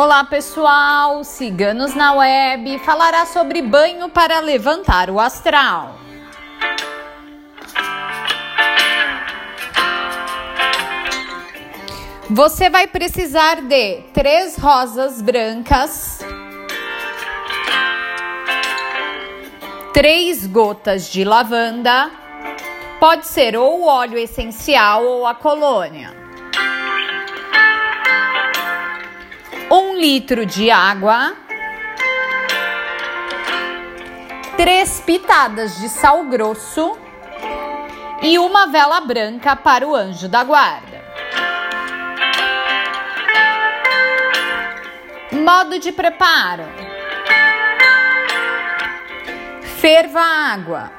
Olá pessoal, Ciganos na Web falará sobre banho para levantar o astral. Você vai precisar de três rosas brancas, três gotas de lavanda, pode ser ou óleo essencial ou a colônia, litro de água, três pitadas de sal grosso e uma vela branca para o anjo da guarda. Modo de preparo: ferva a água.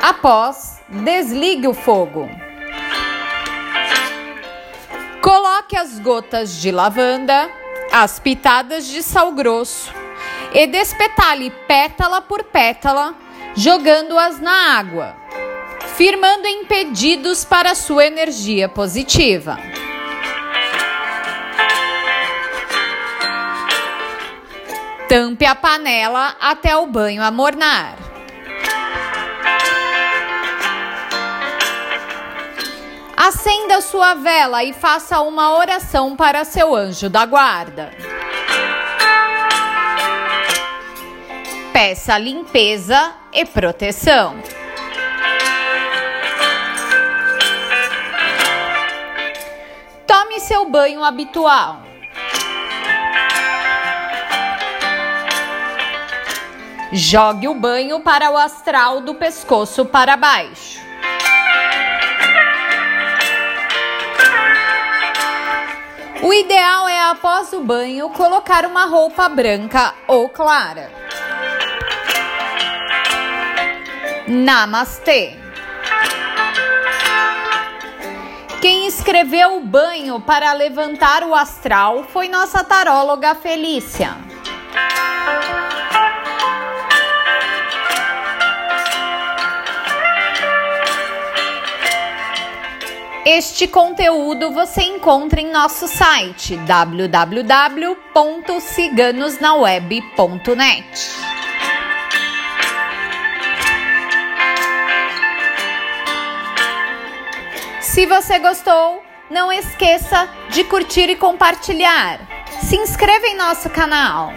Após, desligue o fogo. Coloque as gotas de lavanda, as pitadas de sal grosso e despetale pétala por pétala, jogando-as na água, firmando impedidos para sua energia positiva. Tampe a panela até o banho amornar. Acenda sua vela e faça uma oração para seu anjo da guarda. Peça limpeza e proteção. Tome seu banho habitual. Jogue o banho para o astral do pescoço para baixo. O ideal é, após o banho, colocar uma roupa branca ou clara. Namastê! Quem escreveu o banho para levantar o astral foi nossa taróloga Felícia. Este conteúdo você encontra em nosso site www.ciganosnaweb.net. Se você gostou, não esqueça de curtir e compartilhar. Se inscreva em nosso canal.